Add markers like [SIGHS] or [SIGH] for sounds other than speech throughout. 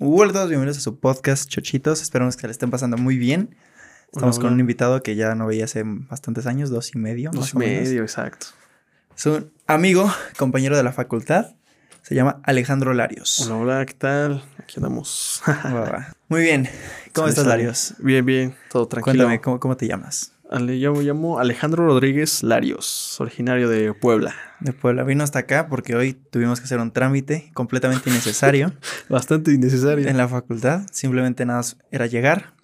Hola a todos, bienvenidos a su podcast Chochitos. Esperamos que le estén pasando muy bien. Estamos Hola, con un invitado que ya no veía hace bastantes años, dos y medio. Dos más y o menos. medio, exacto. Es un amigo, compañero de la facultad. Se llama Alejandro Larios. Hola, hola, ¿qué tal? Aquí andamos. Muy bien. ¿Cómo estás. Larios? Bien, bien, todo tranquilo. Cuéntame, ¿cómo, cómo te llamas? Ale- yo me llamo Alejandro Rodríguez Larios, originario de Puebla. De Puebla. Vino hasta acá porque hoy tuvimos que hacer un trámite completamente innecesario [LAUGHS] Bastante innecesario. en la facultad. Simplemente nada era llegar,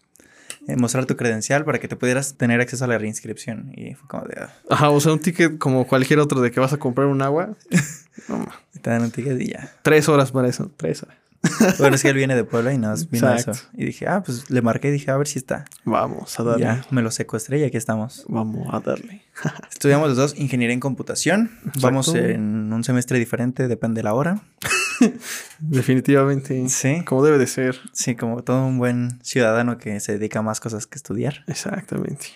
eh, mostrar tu credencial para que te pudieras tener acceso a la reinscripción. Y fue como de... ah, Ajá, o sea, un ticket como cualquier otro de que vas a comprar un agua. [LAUGHS] No, te dan un ticket y ya. tres horas para eso, tres horas. [LAUGHS] Bueno, es que él viene de Puebla y nada más vino eso. Y dije, ah, pues le marqué y dije, a ver si está. Vamos a darle. Ya, me lo secuestré y aquí estamos. Vamos a darle. [LAUGHS] Estudiamos los dos ingeniería en computación. Vamos en un semestre diferente, depende de la hora. [LAUGHS] Definitivamente. Sí. Como debe de ser. Sí, como todo un buen ciudadano que se dedica a más cosas que estudiar. Exactamente.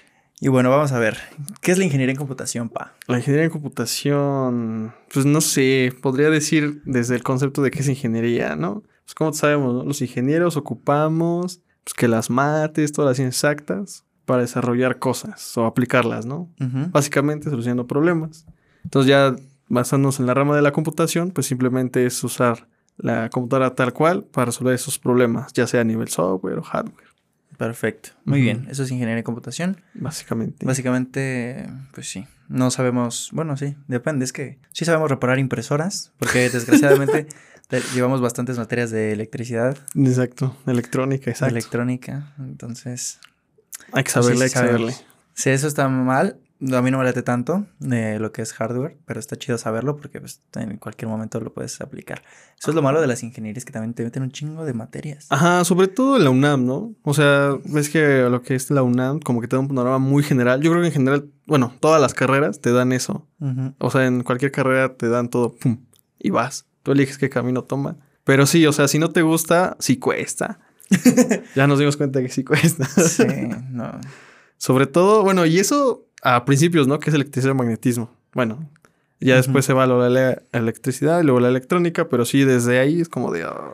Y bueno, vamos a ver. ¿Qué es la ingeniería en computación, pa? La ingeniería en computación, pues no sé, podría decir desde el concepto de qué es ingeniería, ¿no? Pues como sabemos, ¿no? los ingenieros ocupamos pues, que las mates, todas las ciencias exactas, para desarrollar cosas o aplicarlas, ¿no? Básicamente solucionando problemas. Entonces ya basándonos en la rama de la computación, pues simplemente es usar la computadora tal cual para resolver esos problemas, ya sea a nivel software o hardware, Perfecto. Muy bien. Eso es ingeniería en computación. básicamente. Básicamente, pues sí. No sabemos, bueno, sí, depende. Es que sí sabemos reparar impresoras, porque [LAUGHS] desgraciadamente te- llevamos bastantes materias de electricidad, Exacto, electrónica, exacto. electrónica. Entonces, hay que pues sí, saberle, hay que saberle. Si eso está mal, a mí no me late tanto de lo que es hardware, pero está chido saberlo porque pues, en cualquier momento lo puedes aplicar. Eso es lo malo de las ingenierías, que también te meten un chingo de materias. Ajá, sobre todo en la UNAM, ¿no? O sea, ves que lo que es la UNAM, como que te da un panorama muy general. Yo creo que en general, bueno, todas las carreras te dan eso. O sea, en cualquier carrera te dan todo, pum, y vas. Tú eliges qué camino toma. Pero sí, o sea, si no te gusta, sí cuesta. [LAUGHS] ya nos dimos cuenta que sí cuesta. Sí, [LAUGHS] no. Sobre todo, bueno, y eso a principios, ¿no? Que es electricidad y magnetismo. Bueno, ya después se va a lo de la electricidad y luego la electrónica, pero sí, desde ahí es como de... ah.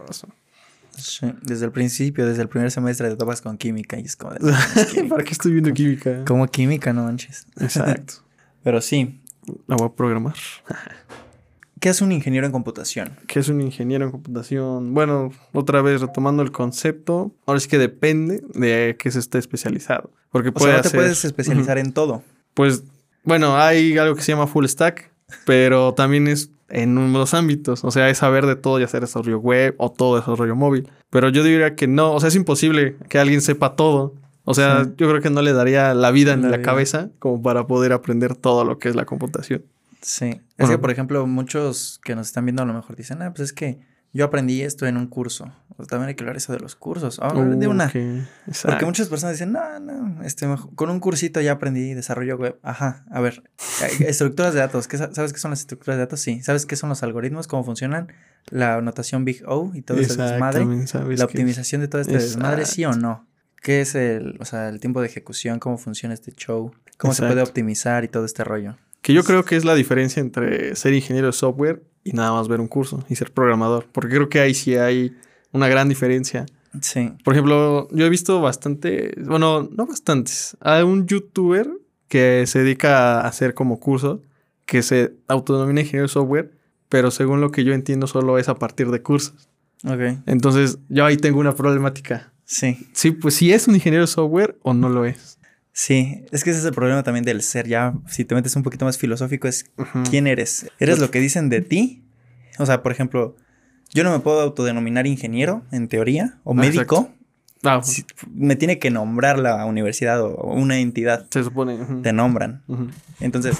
Sí, Desde el principio, desde el primer semestre te topas con química y es como de... [LAUGHS] "No, es química". ¿Para qué estoy viendo química? Como química, no manches. Exacto. [LAUGHS] Pero sí, La voy a programar. ¿qué es un ingeniero en computación? ¿Qué es un ingeniero en computación? Bueno, otra vez retomando el concepto, ahora sí que depende de qué se esté especializado. Porque O puede sea, no te puedes especializar en todo. Pues, bueno, hay algo que se llama full stack, pero también es en unos ámbitos. O sea, es saber de todo, ya sea desarrollo web o todo desarrollo móvil. Pero yo diría que no, o sea, es imposible que alguien sepa todo. O sea, Sí. yo creo que no le daría la vida en La la, vida. cabeza como para poder aprender todo lo que es la computación. Sí. Es que, por ejemplo, muchos que nos están viendo a lo mejor dicen, ah, pues es que yo aprendí esto en un curso. O también hay que hablar eso de los cursos. Vamos a hablar de una. Porque muchas personas dicen, no, no, este, con un cursito ya aprendí desarrollo web. Ajá, a ver, [LAUGHS] estructuras de datos. ¿qué sa- ¿Sabes qué son las estructuras de datos? Sí. ¿Sabes qué son los algoritmos? ¿Cómo funcionan? La notación Big O y todo ese desmadre. Exactamente, ¿sabes La optimización de todo este desmadre, ¿sí o no? ¿Qué es el, o sea, el tiempo de ejecución? ¿Cómo funciona este show? ¿Cómo se puede optimizar y todo este rollo? Que yo creo que es la diferencia entre ser ingeniero de software y nada más ver un curso y ser programador. Porque creo que ahí sí hay una gran diferencia. Sí. Por ejemplo, yo he visto bastante, bueno, no bastantes. Hay un youtuber que se dedica a hacer como cursos que se autodenomina ingeniero de software, pero según lo que yo entiendo solo es a partir de cursos. Ok. Entonces, yo ahí tengo una problemática. Sí. Sí, pues si es un ingeniero de software o no lo es. Sí. Es que ese es el problema también del ser. Ya, si te metes un poquito más filosófico, es quién eres. ¿Eres lo que dicen de ti? O sea, por ejemplo, yo no me puedo autodenominar ingeniero, en teoría, o Ah, médico. Ah, Si- me tiene que nombrar la universidad o o una entidad. se supone. Te nombran. Entonces,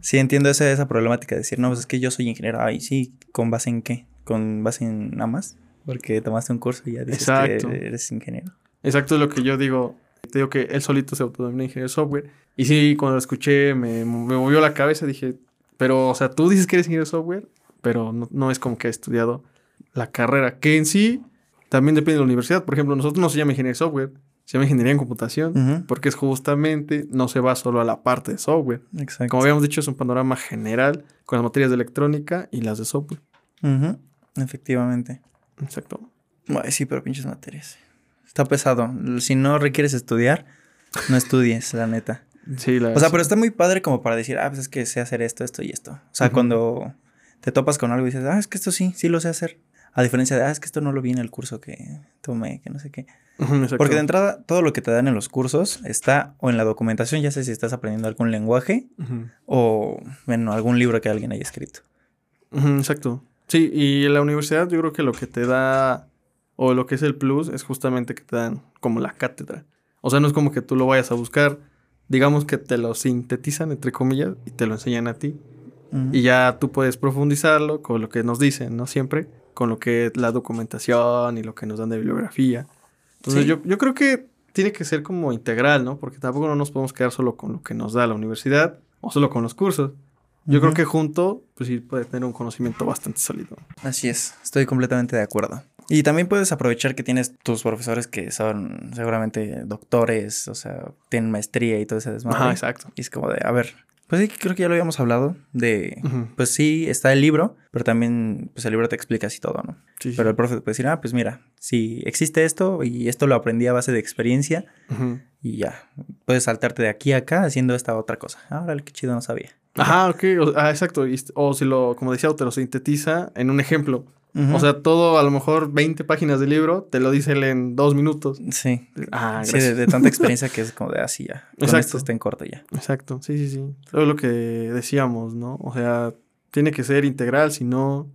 sí entiendo esa, esa problemática de decir, no, pues es que yo soy ingeniero. Ay, sí, ¿con base en qué? ¿Con base en nada más? Porque tomaste un curso y ya dices Exacto. que eres ingeniero. Exacto es lo que yo digo. Te digo que él solito se autodenomina ingeniero de software. Y sí, cuando lo escuché me, me movió la cabeza. Dije, pero, o sea, tú dices que eres ingeniero de software, pero no, no es como que has estudiado la carrera. Que en sí también depende de la universidad. Por ejemplo, nosotros no se llama ingeniería de software, se llama ingeniería en computación. Porque es justamente, no se va solo a la parte de software. Exacto. Como habíamos dicho, es un panorama general con las materias de electrónica y las de software. Ujú. Efectivamente. Exacto. Ay, sí, pero pinches materias. Está pesado. Si no requieres estudiar, no estudies, la neta. Sí, la O sea, pero está muy padre como para decir, ah, pues es que sé hacer esto, esto y esto. O sea, cuando te topas con algo y dices, ah, es que esto sí, sí lo sé hacer. A diferencia de, ah, es que esto no lo vi en el curso que tomé, que no sé qué. Porque de entrada, todo lo que te dan en los cursos está o en la documentación, ya sé si estás aprendiendo algún lenguaje o, bueno, algún libro que alguien haya escrito. Exacto. Sí, y en la universidad yo creo que lo que te da, o lo que es el plus, es justamente que te dan como la cátedra. O sea, no es como que tú lo vayas a buscar, digamos que te lo sintetizan, entre comillas, y te lo enseñan a ti. Y ya tú puedes profundizarlo con lo que nos dicen, ¿no? Siempre, con lo que es la documentación y lo que nos dan de bibliografía. Entonces Sí. yo, yo creo que tiene que ser como integral, ¿no? Porque tampoco no nos podemos quedar solo con lo que nos da la universidad o solo con los cursos. Yo creo que junto, pues sí, puedes tener un conocimiento bastante sólido. Así es, estoy completamente de acuerdo. Y también puedes aprovechar que tienes tus profesores que son seguramente doctores, o sea, tienen maestría y todo ese desmadre. Ajá, exacto. Y es como de, a ver, pues sí, creo que ya lo habíamos hablado de, pues sí, está el libro, pero también, pues el libro te explica así todo, ¿no? Sí, sí. Pero el profe te puede decir, ah, pues mira, si existe esto y esto lo aprendí a base de experiencia y ya, puedes saltarte de aquí a acá haciendo esta otra cosa. Ahora, qué chido, no sabía. Ajá, ok. O, ah, exacto. O si lo, como decía, te lo sintetiza en un ejemplo. O sea, todo, a lo mejor 20 páginas del libro, te lo dice él en dos minutos. sí. Ah, Sí, gracias. de, de tanta [LAUGHS] experiencia que es como de así ya. Con Exacto. esto está en corto ya. Exacto, sí, sí, sí. Eso es lo que decíamos, ¿no? O sea, tiene que ser integral, si no...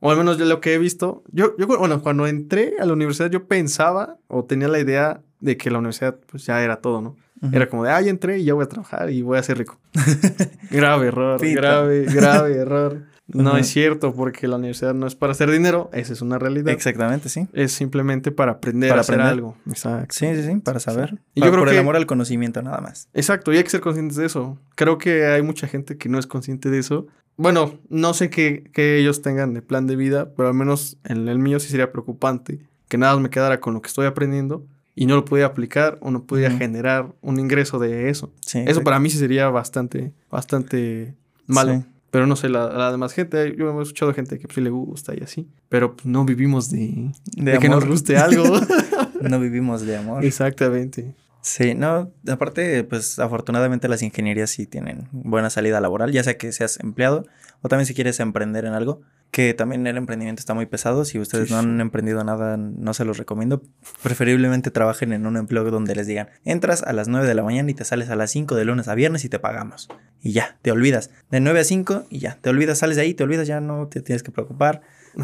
O al menos yo lo que he visto... Yo, yo, bueno, cuando entré a la universidad yo pensaba o tenía la idea de que la universidad pues ya era todo, ¿no? Era como de, ah, ya entré y ya voy a trabajar y voy a ser rico. [LAUGHS] grave error, grave, grave error. No es cierto porque la universidad no es para hacer dinero, esa es una realidad. Exactamente, sí. Es simplemente para aprender Para a hacer aprender. algo. Exacto. Sí, sí, sí, para saber. Sí. Y Para- yo creo por que- el amor al conocimiento nada más. Exacto, y hay que ser conscientes de eso. Creo que hay mucha gente que no es consciente de eso. Bueno, no sé qué, qué ellos tengan de plan de vida, pero al menos en el mío sí sería preocupante que nada más me quedara con lo que estoy aprendiendo y no lo pudiera aplicar o no pudiera generar un ingreso de eso. Sí, Eso para mí sí sería bastante, bastante malo. Sí. Pero no sé, la, la demás gente, yo he escuchado gente que sí le gusta y así, pero pues, no vivimos de, De, de que nos guste algo. [LAUGHS] no vivimos de amor. Exactamente. Sí, no, aparte, pues afortunadamente las ingenierías sí tienen buena salida laboral, ya sea que seas empleado o también si quieres emprender en algo, que también el emprendimiento está muy pesado, si ustedes Sí, no sí. han emprendido nada, no se los recomiendo, preferiblemente trabajen en un empleo donde les digan, entras a las 9 de la mañana y te sales a las 5 de lunes a viernes y te pagamos, y ya, te olvidas, de 9 a 5 y ya, te olvidas, sales de ahí, te olvidas, ya no te tienes que preocupar,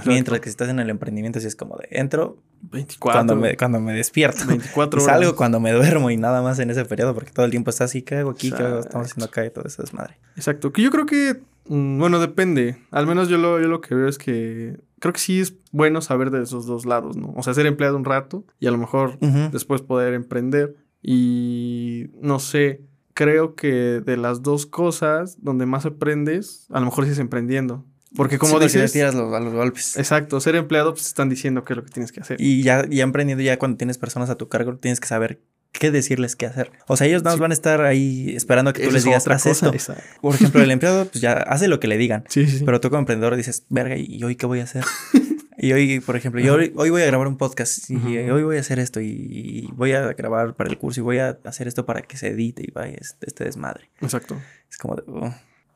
mientras que si estás en el emprendimiento así es como de, entro 24, cuando me, cuando me despierto. 24 [LAUGHS] Y horas. salgo cuando me duermo y nada más en ese periodo, porque todo el tiempo está así, ¿qué hago aquí? ¿Qué hago? Estamos haciendo acá y todo eso es madre. Exacto, que yo creo que, mm, bueno, depende. Al menos yo lo, yo lo que veo es que creo que sí es bueno saber de esos dos lados, ¿no? O sea, ser empleado un rato y a lo mejor después poder emprender. Y no sé, creo que de las dos cosas donde más aprendes, a lo mejor sí es emprendiendo. Porque como Sí, dices, tiras los, a los golpes. exacto, ser empleado pues están diciendo qué es lo que tienes que hacer. Y ya, ya emprendiendo, ya cuando tienes personas a tu cargo, tienes que saber qué decirles qué hacer. O sea, ellos nada más Sí. van a estar ahí esperando a que tú les es digas, haz cosa. esto. Por ejemplo, el [LAUGHS] empleado, pues ya hace lo que le digan. Sí, sí. Pero tú como emprendedor dices, verga, ¿y hoy qué voy a hacer? [LAUGHS] Y hoy, por ejemplo, yo hoy, hoy voy a grabar un podcast y hoy voy a hacer esto y voy a grabar para el curso y voy a hacer esto para que se edite y vaya este, este desmadre. Exacto. Es como de, oh.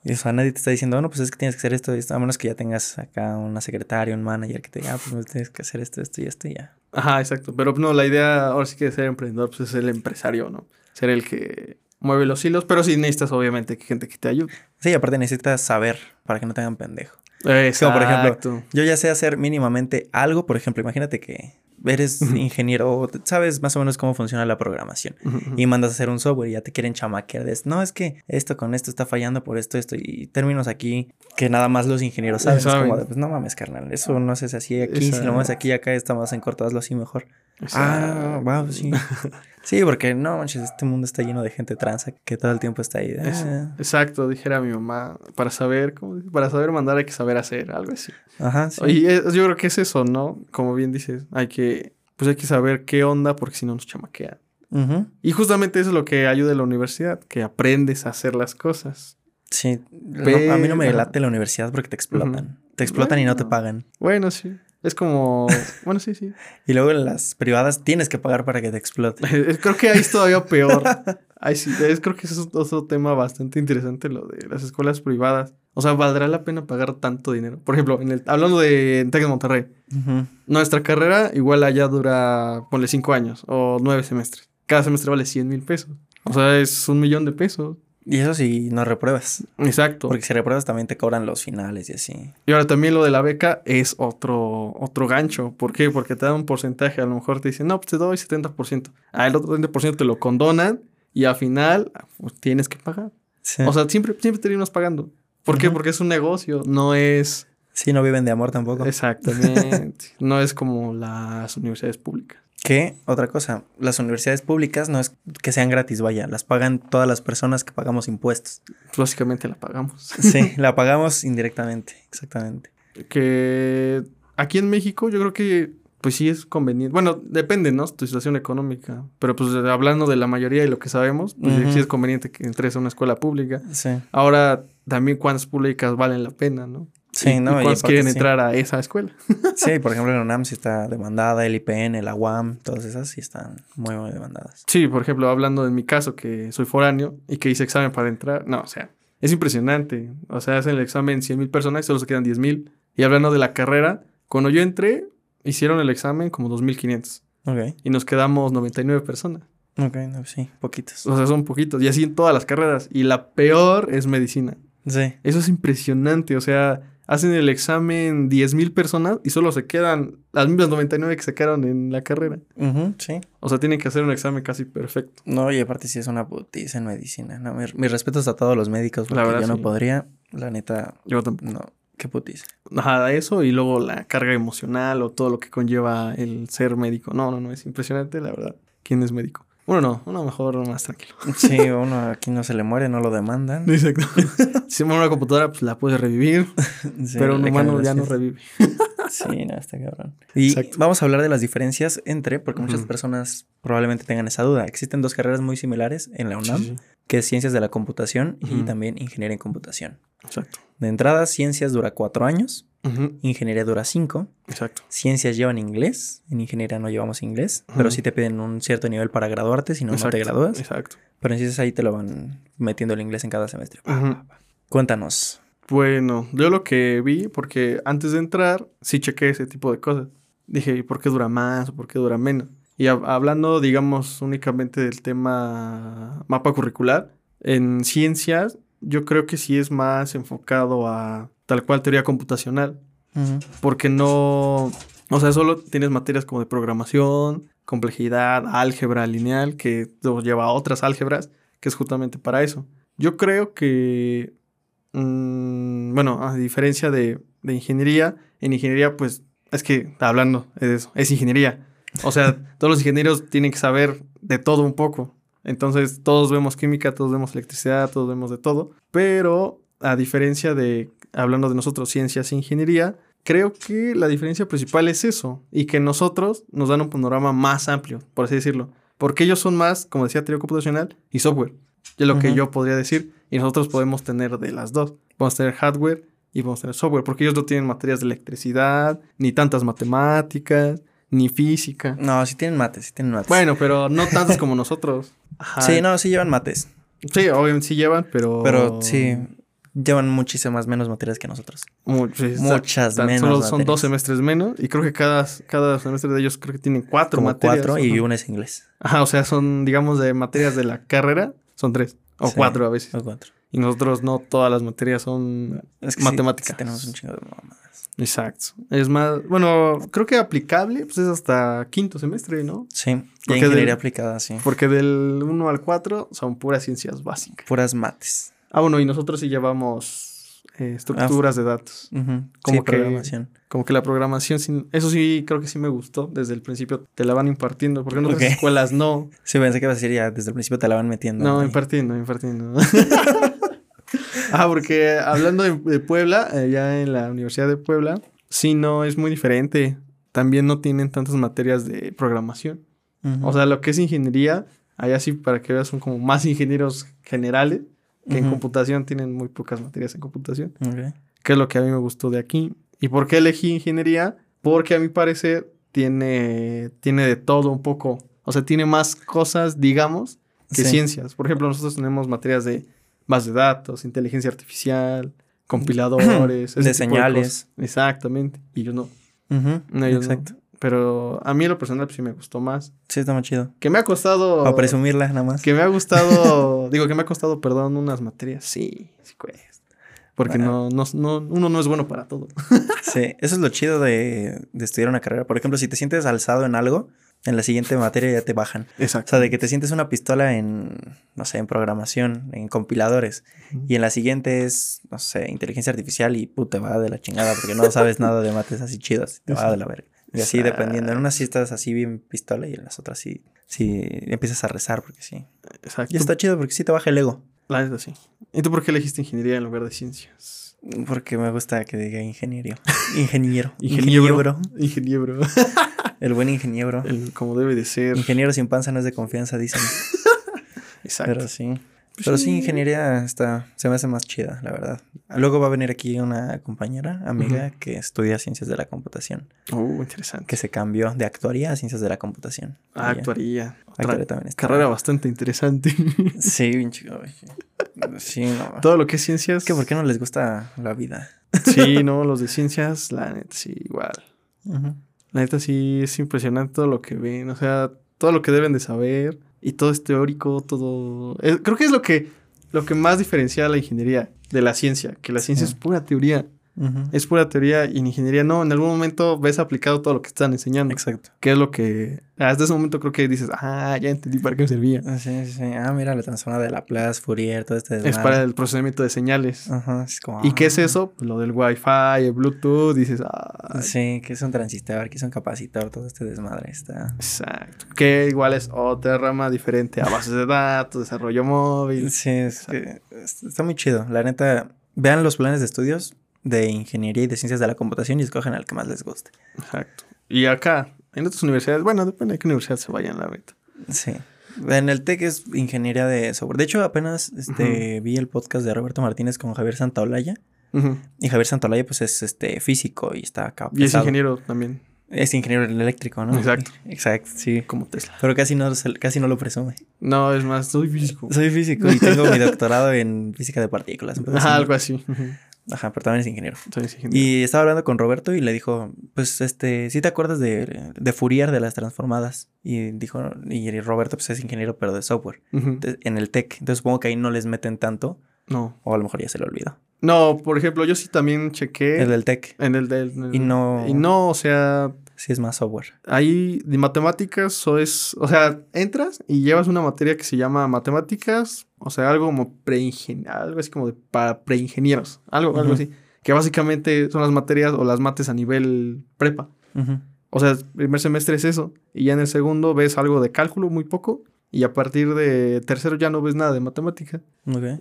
Y, o sea, nadie te está diciendo, no, pues es que tienes que hacer esto y esto, a menos que ya tengas acá una secretaria, un manager que te diga, ah, pues tienes que hacer esto, esto y esto y ya. Ajá, exacto. Pero no, la idea ahora sí que de ser emprendedor pues es el empresario, ¿no? Ser el que mueve los hilos, pero sí necesitas obviamente que gente que te ayude. Sí, aparte necesitas saber para que no te hagan pendejo. Exacto. por ejemplo, Yo ya sé hacer mínimamente algo, por ejemplo, imagínate que eres Ujú. ingeniero o sabes más o menos cómo funciona la programación. Y mandas a hacer un software y ya te quieren chamaquear de no es que esto con esto está fallando por esto esto y términos aquí que nada más los ingenieros saben, es como de pues no mames carnal eso no se hace así aquí si lo mueves aquí y acá está más en corto hazlo ah wow sí [LAUGHS] sí porque no manches este mundo está lleno de gente transa que todo el tiempo está ahí Es- "Ah". Exacto, dijera mi mamá, para saber, ¿cómo para saber mandar hay que saber hacer, algo así. ajá sí. Y es- yo creo que es eso, ¿no? Como bien dices, hay que, pues hay que saber qué onda porque si no nos chamaquean. Ujú. Y justamente eso es lo que ayuda a la universidad, que aprendes a hacer las cosas. Sí, no, a mí no me Pero- late la universidad porque te explotan te explotan y no te pagan Bueno, sí. Es como. [LAUGHS] Bueno, sí, sí. Y luego en las privadas tienes que pagar para que te explote. [LAUGHS] creo que ahí es todavía peor. [LAUGHS] Ahí sí, es, creo que eso es otro tema bastante interesante, lo de las escuelas privadas. O sea, ¿valdrá la pena pagar tanto dinero? Por ejemplo, en el, hablando de Tec de Monterrey, nuestra carrera igual allá dura, ponle cinco años o nueve semestres. Cada semestre vale 100 mil pesos. O sea, es un millón de pesos. Y eso si no repruebas. Exacto. Porque si repruebas también te cobran los finales y así. Y ahora también lo de la beca es otro, otro gancho. ¿Por qué? Porque te dan un porcentaje. A lo mejor te dicen, no, pues te doy 70%. Ah, el otro 30% te lo condonan y al final pues, tienes que pagar. O sea, siempre, siempre terminas pagando. ¿Por qué? Porque es un negocio, no es... Sí, no viven de amor tampoco. Exactamente. no es como las universidades públicas. ¿Qué? Otra cosa, las universidades públicas no es que sean gratis, vaya, las pagan todas las personas que pagamos impuestos. Básicamente la pagamos. Sí, [LAUGHS] la pagamos indirectamente, exactamente. Que aquí en México yo creo que pues sí es conveniente. Bueno, depende, ¿no? Tu situación económica. Pero pues hablando de la mayoría y lo que sabemos, pues sí es conveniente que entres a una escuela pública. Sí. Ahora, también cuántas públicas valen la pena, ¿no? Sí, ¿no? Y cuántos quieren entrar a esa escuela. [LAUGHS] sí, por ejemplo, la UNAM sí está demandada, el IPN, la UAM, todas esas sí están muy, muy demandadas. Sí, por ejemplo, hablando de mi caso, que soy foráneo y que hice examen para entrar, no, o sea, es impresionante. O sea, hacen el examen 100 mil personas y solo se quedan 10 mil. Y hablando de la carrera, cuando yo entré, hicieron el examen como 2.500. Ok. Y nos quedamos 99 personas. Ok, no, sí, poquitos. O sea, son poquitos. Y así en todas las carreras. Y la peor es medicina. Sí. Eso es impresionante. O sea, hacen el examen 10.000 personas y solo se quedan las mismas 99 que se quedaron en la carrera. sí. O sea, tienen que hacer un examen casi perfecto. No, y aparte sí es una putiza en medicina. No, mis respetos a todos los médicos porque la verdad, yo no podría. La neta. Yo tampoco. No. Qué putiza. Nada, eso y luego la carga emocional o todo lo que conlleva el ser médico. No, no, no, es impresionante, la verdad. ¿Quién es médico? Uno no, uno mejor más tranquilo. [LAUGHS] Sí, uno aquí no se le muere, no lo demandan. Exacto. [LAUGHS] si muere una computadora, pues la puedes revivir. pero un humano ya no revive. [LAUGHS] sí, no, está cabrón. Y vamos a hablar de las diferencias entre, porque muchas personas probablemente tengan esa duda. Existen dos carreras muy similares en la UNAM, que es Ciencias de la Computación y también Ingeniería en Computación. Exacto. De entrada, Ciencias dura cuatro años Ingeniería dura 5. Exacto. Ciencias llevan inglés. En ingeniería no llevamos inglés. Pero sí te piden un cierto nivel para graduarte, si no, no te gradúas. Exacto. Pero entonces ahí te lo van metiendo el inglés en cada semestre. Cuéntanos. Bueno, yo lo que vi, porque antes de entrar, sí chequé ese tipo de cosas. Dije, ¿por qué dura más o por qué dura menos? Y hablando, digamos, únicamente del tema mapa curricular, en ciencias, yo creo que sí es más enfocado a tal cual teoría computacional. Porque no, o sea, solo tienes materias como de programación, complejidad, álgebra lineal, que lleva a otras álgebras, que es justamente para eso. Yo creo que, mm, bueno, a diferencia de, de, ingeniería, en ingeniería, pues, es que, hablando de eso, es ingeniería. O sea, todos los ingenieros tienen que saber de todo un poco. Entonces, todos vemos química, todos vemos electricidad, todos vemos de todo. Pero, a diferencia de hablando de nosotros, ciencias e ingeniería, creo que la diferencia principal es eso, y que nosotros nos dan un panorama más amplio, por así decirlo, porque ellos son más, como decía, teoría computacional y software, es lo que yo podría decir, y nosotros podemos tener de las dos, podemos tener hardware y podemos tener software, porque ellos no tienen materias de electricidad, ni tantas matemáticas, ni física. No, sí tienen mates, sí tienen mates. Bueno, pero no [LAUGHS] tantas como nosotros. Sí, no, sí llevan mates. Sí, obviamente sí llevan, pero... Pero sí, llevan muchísimas menos materias que nosotros. Muchas menos. son dos semestres menos y creo que cada, cada semestre de ellos creo que tienen cuatro Como materias. Cuatro y una es inglés. Ajá, o sea, son, digamos, de materias de la carrera, son tres. O cuatro a veces. O cuatro. Y nosotros no todas las materias son matemáticas. tenemos un chingo de mamadas. Exacto. Es más, bueno, creo que aplicable, pues es hasta quinto semestre, ¿no? Sí, porque ingeniería aplicada, sí. Porque del 1 al 4 son puras ciencias básicas. Puras mates. Ah, bueno, y nosotros sí llevamos eh, estructuras de datos. Como que, programación. Como que la programación, eso sí, creo que sí me gustó. Desde el principio te la van impartiendo, porque en otras escuelas no. Sí, pensé que iba a decir ya, desde el principio te la van metiendo. No, impartiendo, impartiendo. [LAUGHS] ah, porque hablando de, Puebla, ya en la Universidad de Puebla, sí, no, es muy diferente. También no tienen tantas materias de programación. O sea, lo que es ingeniería, allá sí, para que veas, son como más ingenieros generales que en computación tienen muy pocas materias en computación. Okay. Que es lo que a mí me gustó de aquí. ¿Y por qué elegí ingeniería? Porque a mi parecer tiene, tiene de todo un poco. O sea, tiene más cosas, digamos, que Sí. ciencias. Por ejemplo, nosotros tenemos materias de base de datos, inteligencia artificial, compiladores, [CLEARS THROAT] ese De señales. Exactamente. Y yo no. No, no. Exacto. Pero a mí lo personal pues, sí me gustó más. Sí, está muy chido. Que me ha costado. Para presumirla nada más. Que me ha gustado. [LAUGHS] digo, que me ha costado, perdón, unas materias. Sí, sí cuesta. Porque no, no, no, uno no es bueno para todo. Sí, eso es lo chido de, de estudiar una carrera. Por ejemplo, si te sientes alzado en algo, en la siguiente materia ya te bajan. O Exacto. sea, de que te sientes una pistola en, no sé, en programación, en compiladores. Y en la siguiente es, no sé, inteligencia artificial y puta, va de la chingada porque no sabes [LAUGHS] nada de mates así chidas. Te va de la verga. Y así Exacto. dependiendo. En unas sí estás así bien pistola y en las otras sí, sí empiezas a rezar porque sí. Exacto. Y está chido porque sí te baja el ego. La neta sí. ¿Y tú por qué elegiste ingeniería en lugar de ciencias? Porque me gusta que diga ingeniero. Ingeniero. [LAUGHS] Ingeniero. Ingeniero. El buen ingeniero. El- como debe de ser. Ingeniero sin panza no es de confianza, dicen. [LAUGHS] Exacto. Pero sí. Pero sí, ingeniería está, se me hace más chida, la verdad. Luego va a venir aquí una compañera, amiga, que estudia ciencias de la computación. Uh, interesante. Que se cambió de actuaría a ciencias de la computación. Ah, actuaría. Actuaría también está. carrera bastante interesante. [LAUGHS] Sí, bien güey. Sí, no. Todo lo que es ciencias. Que ¿por qué no les gusta la vida? Sí, [LAUGHS] no, los de ciencias, la neta sí, igual. Ujú. La neta sí es impresionante todo lo que ven, o sea, todo lo que deben de saber y todo es teórico, todo... creo que es lo que, lo que más diferencia a la ingeniería de la ciencia, que la ciencia Sí. es pura teoría, Ujú. es pura teoría y en ingeniería no, en algún momento ves aplicado todo lo que te están enseñando, Exacto. que es lo que hasta ese momento creo que dices, ah, ya entendí para qué me servía. Sí, sí, sí. Ah, mira la transformada de Laplace, Fourier, todo este Es desmadre. para el procesamiento de señales. Ajá, es como... ¿Y qué es ah. eso? Pues lo del Wi-Fi, el Bluetooth, dices, ah, Sí, que es un transistor, que es un capacitor, todo este desmadre está... Exacto. Que igual es otra rama diferente a bases de datos, desarrollo móvil. Sí, es que es- está muy chido. La neta, vean los planes de estudios de ingeniería y de ciencias de la computación y escogen al que más les guste. Exacto. Y acá, en otras universidades, bueno, depende de qué universidad se vayan, la neta. Sí. En el TEC es ingeniería de software. De hecho, apenas este, vi el podcast de Roberto Martínez con Javier Santaolalla. Y Javier Santaolalla, pues, es este físico y está acá. Y es ingeniero también, Es ingeniero eléctrico, ¿no? Exacto. [LAUGHS] Exacto, sí. como Tesla. Pero casi no, se- casi no lo presume. No, es más, soy físico. Soy físico y tengo mi doctorado en física de partículas. Ajá, algo así. Ajá, pero también es ingeniero. Ingeniero. Y estaba hablando con Roberto y le dijo, pues, este, ¿sí te acuerdas de, de Fourier de las transformadas? Y dijo, y Roberto, pues, es ingeniero, pero de software, en el TEC. Entonces supongo que ahí no les meten tanto, No. o a lo mejor ya se le olvidó. No, por ejemplo, yo sí también chequé El del TEC, en el del... el- Y no- Y no, o sea, sí es más software. ahí de matemáticas o es... O sea, entras y llevas una materia que se llama matemáticas, o sea, algo como preingenieros, algo así como de para preingenieros, algo, algo así. Que básicamente son las materias o las mates a nivel prepa. O sea, el primer semestre es eso. Y ya en el segundo ves algo de cálculo, muy poco. Y a partir de tercero ya no ves nada de matemática.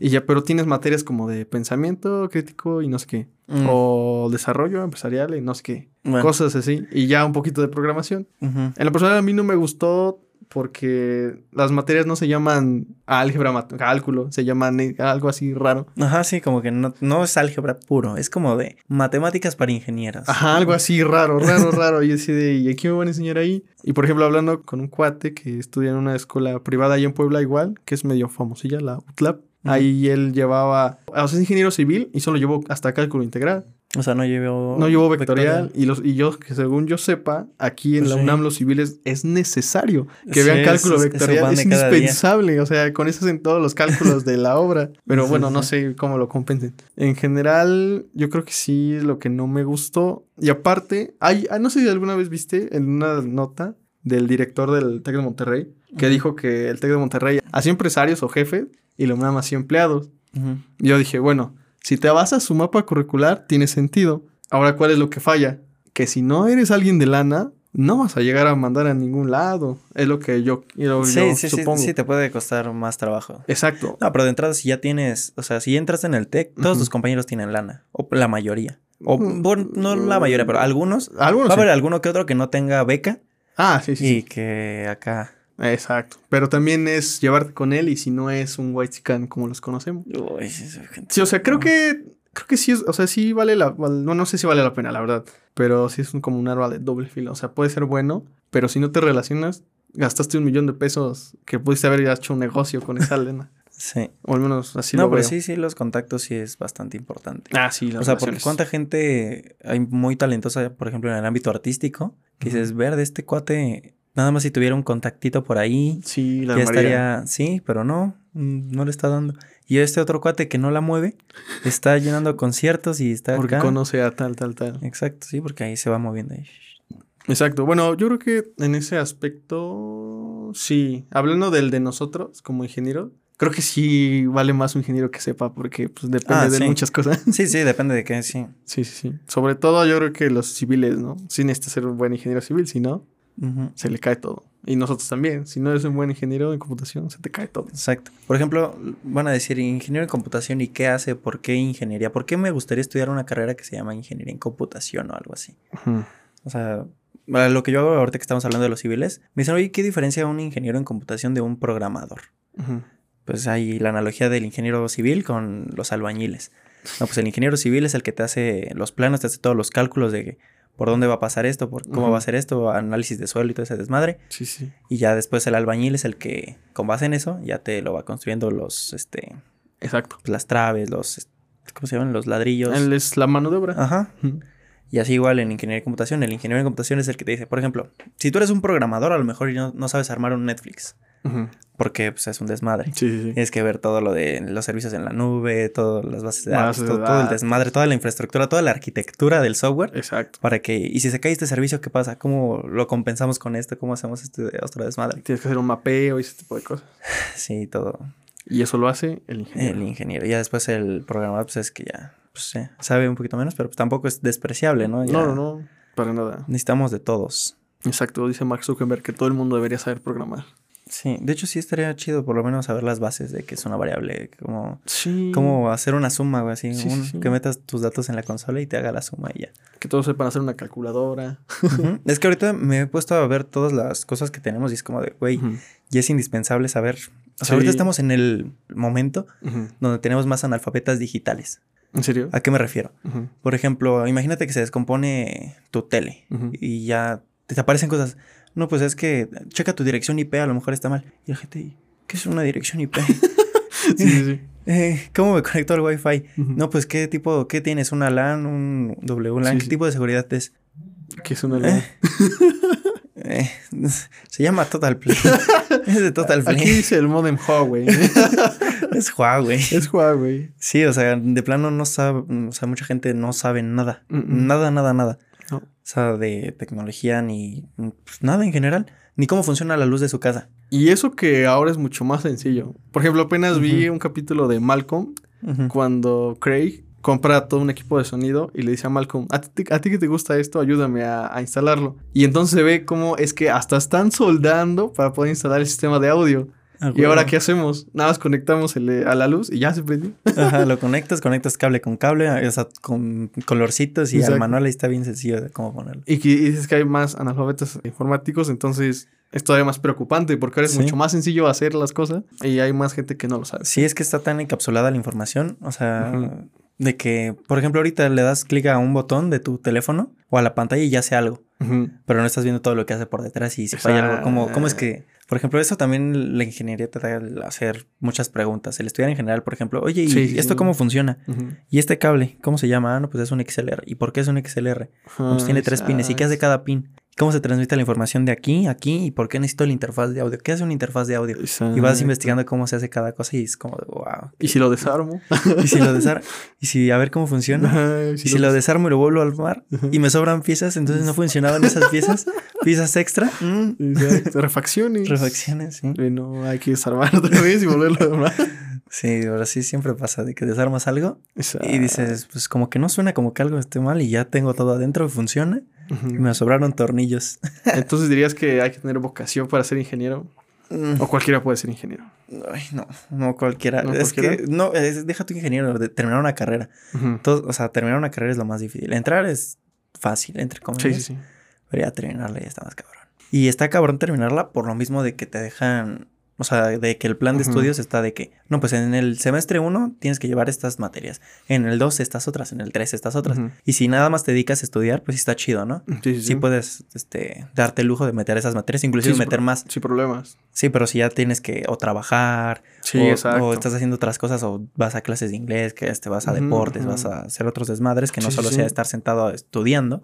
Y ya, pero tienes materias como de pensamiento crítico y no sé qué. Mm, O desarrollo empresarial y no sé qué. bueno, Cosas así. Y ya un poquito de programación. En lo personal a mí no me gustó porque las materias no se llaman álgebra, cálculo. Se llaman eh, algo así raro. Ajá, sí, como que no, no es álgebra puro, es como de matemáticas para ingenieros. Ajá, algo así raro, raro, raro. Y así de, ¿y aquí me van a enseñar ahí? Y por ejemplo, hablando con un cuate que estudia en una escuela privada ahí en Puebla igual, que es medio famosilla, la UTLAP. Ahí él llevaba, o sea, es ingeniero civil y solo llevó hasta cálculo integral. O sea, no llevó... No llevó vectorial. Y, los, y yo, que según yo sepa, aquí en Pues la sí. UNAM los civiles es necesario que Sí, vean cálculo es- vectorial. Es, cada día. indispensable. O sea, con eso hacen todos los cálculos de la obra. [LAUGHS] Pero Sí, bueno, no sé cómo lo compensen. En general, yo creo que sí es lo que no me gustó. Y aparte, hay, ah, no sé si alguna vez viste en una nota del director del TEC de Monterrey que Ujú. dijo que el TEC de Monterrey hacía empresarios o jefes y la UNAM hacía empleados. Ujú. Y Yo dije, bueno, si te vas a su mapa curricular, tiene sentido. Ahora, ¿cuál es lo que falla? Que si no eres alguien de lana, no vas a llegar a mandar a ningún lado. Es lo que yo, lo- Sí, yo sí, sí, supongo. sí, te puede costar más trabajo. Exacto. No, pero de entrada, si ya tienes, o sea, si entras en el TEC, todos tus compañeros tienen lana, o la mayoría. O, bueno, no la mayoría, pero algunos. Algunos Va a sí. haber alguno que otro que no tenga beca Ah, sí, sí, y que acá. Exacto. Pero también es llevarte con él y si no es un white chican como los conocemos. Uy, gente. Sí, o sea, creo que creo que sí es, o sea, sí vale la, no, no sé si vale la pena, la verdad, pero sí es un- como un arma de doble filo, o sea, puede ser bueno, pero si no te relacionas, gastaste un millón de pesos que pudiste haber hecho un negocio con esa [LAUGHS] lena, Sí. o al menos así no, lo pero veo. sí, sí, los contactos sí es bastante importante. Ah, sí, las O sea, porque cuánta gente hay muy talentosa, por ejemplo, en el ámbito artístico, que dices, ver de este cuate, nada más si tuviera un contactito por ahí, Sí, la ya estaría, sí, pero no, mm, no le está dando. Y este otro cuate que no la mueve, está llenando conciertos y está Porque acá. conoce a tal, tal, tal. Exacto, sí, porque ahí se va moviendo. ahí. Exacto. Bueno, yo creo que en ese aspecto, sí. Hablando del de nosotros como ingeniero, creo que sí vale más un ingeniero que sepa, porque pues depende Ah, de sí. muchas cosas. Sí, sí, depende de qué, sí. Sí, sí, sí. Sobre todo yo creo que los civiles, ¿no? Sí necesitas ser un buen ingeniero civil, si no, Se le cae todo. Y nosotros también. Si no eres un buen ingeniero en computación, se te cae todo. Exacto. Por ejemplo, van a decir ingeniero en computación y qué hace, por qué ingeniería, por qué me gustaría estudiar una carrera que se llama ingeniería en computación o algo así. O sea, lo que yo hago ahorita que estamos hablando de los civiles, me dicen, oye, ¿qué diferencia un ingeniero en computación de un programador? Pues hay la analogía del ingeniero civil con los albañiles. No, pues el ingeniero civil es el que te hace los planos, te hace todos los cálculos de por dónde va a pasar esto, por cómo va a ser esto, análisis de suelo y todo ese desmadre. Sí, sí. Y ya después el albañil es el que, con base en eso, ya te lo va construyendo los, este, Exacto. las traves, los, ¿cómo se llaman? Los ladrillos. Él es la mano de obra. Ajá. Y así igual en ingeniería de computación. El ingeniero de computación es el que te dice, por ejemplo, si tú eres un programador, a lo mejor no, no sabes armar un Netflix. Porque pues, es un desmadre. Sí, sí, sí. Tienes que ver todo lo de los servicios en la nube, todas las bases de datos, todo, todo el desmadre, toda la infraestructura, toda la arquitectura del software. Exacto. Para que, y si se cae este servicio, ¿qué pasa? ¿Cómo lo compensamos con esto? ¿Cómo hacemos este otro desmadre? Tienes que hacer un mapeo y ese tipo de cosas. [SIGHS] Sí, todo. Y eso lo hace el ingeniero. El ingeniero. Ya después el programador, pues es que ya, pues sabe un poquito menos, pero pues tampoco es despreciable, ¿no? Ya No, no, no. Para nada. Necesitamos de todos. Exacto. Dice Mark Zuckerberg que todo el mundo debería saber programar. Sí, de hecho sí estaría chido por lo menos saber las bases de que es una variable, como Sí. cómo hacer una suma, güey, así, Sí, sí, un- sí. que metas tus datos en la consola y te haga la suma y ya. Que todos sepan hacer una calculadora. [LAUGHS] Es que ahorita me he puesto a ver todas las cosas que tenemos y es como de, güey, Ujú. y es indispensable saber. O sea, ahorita estamos en el momento donde tenemos más analfabetas digitales. ¿En serio? ¿A qué me refiero? Por ejemplo, imagínate que se descompone tu tele y ya te aparecen cosas. No, pues es que checa tu dirección IP, a lo mejor está mal. Y la gente, ¿qué es una dirección IP? [LAUGHS] Sí, sí, sí. [LAUGHS] Eh, ¿Cómo me conecto al Wi-Fi? No, pues ¿qué tipo, qué tienes? ¿Una LAN? ¿Un WLAN? Sí, ¿Qué sí. tipo de seguridad es? Que es una [LAUGHS] Eh, eh, se llama Total Play. es de Total Play. Aquí dice el modem Huawei. Es Huawei. es Huawei. Sí, o sea, de plano no sabe, o sea, mucha gente no sabe nada. Mm, mm. Nada, nada, nada. No. O sea, de tecnología ni pues, nada en general. Ni cómo funciona la luz de su casa. Y eso que ahora es mucho más sencillo. Por ejemplo, apenas vi un capítulo de Malcolm cuando Craig compra todo un equipo de sonido y le dice a Malcolm, a ti, a ti que te gusta esto, ayúdame a, a instalarlo. Y entonces se ve cómo es que hasta están soldando para poder instalar el sistema de audio. Ah, ¿Y ahora qué hacemos? Nada más conectamos el- a la luz y ya se prendió. [LAUGHS] Ajá, lo conectas, conectas cable con cable, o sea, con colorcitos y Exacto. al manual ahí está bien sencillo de cómo ponerlo. Y que y dices que hay más analfabetas informáticos, entonces es todavía más preocupante porque ahora es Sí. mucho más sencillo hacer las cosas y hay más gente que no lo sabe. Sí, es que está tan encapsulada la información, o sea, de que, por ejemplo, ahorita le das clic a un botón de tu teléfono o a la pantalla y ya hace algo, pero no estás viendo todo lo que hace por detrás y si falla algo, ¿cómo, ¿cómo es que, por ejemplo, eso también la ingeniería te da hacer muchas preguntas, el estudiar en general, por ejemplo, oye, ¿y Sí, esto sí. cómo funciona? ¿Y este cable? ¿Cómo se llama? Ah, no, pues es un XLR. ¿Y por qué es un XLR? No, pues tiene tres pines. ¿Y qué hace cada pin? ¿Cómo se transmite la información de aquí, aquí? ¿Y por qué necesito la interfaz de audio? ¿Qué hace una interfaz de audio? Y vas investigando cómo se hace cada cosa y es como de wow. ¿Y si lo desarmo? [LAUGHS] Y si lo desarmo, y si a ver cómo funciona. Ajá, Y si lo desarmo y lo vuelvo a armar Ajá. y me sobran piezas, entonces no funcionaban esas piezas, [LAUGHS] piezas extra, mm, Exacto, refacciones. refacciones, sí. Y no, hay que desarmar otra vez y volverlo a armar. [LAUGHS] Sí, ahora sí siempre pasa de que desarmas algo Exacto. y dices, pues como que no suena como que algo esté mal y ya tengo todo adentro y funciona y me sobraron tornillos. [LAUGHS] Entonces dirías que hay que tener vocación para ser ingeniero. Mm. O cualquiera puede ser ingeniero. Ay, no, no cualquiera. ¿No es cualquiera? que no, es- deja tu ingeniero de terminar una carrera. Todo, o sea, terminar una carrera es lo más difícil. Entrar es fácil, entre comillas. Sí, sí, sí. Pero ya terminarla ya está más cabrón. Y está cabrón terminarla por lo mismo de que te dejan O sea, de que el plan de estudios está de que, no, pues en el semestre 1 tienes que llevar estas materias. En el 2 estas otras, en el 3 estas otras. Y si nada más te dedicas a estudiar, pues sí está chido, ¿no? Sí, sí, Sí, puedes este, darte el lujo de meter esas materias, inclusive Sí, meter más. Sin problemas. Sí, pero si ya tienes que o trabajar, Sí, o, exacto. o estás haciendo otras cosas, o vas a clases de inglés, que este, vas a deportes, vas a hacer otros desmadres, que no solo sea estar sentado estudiando.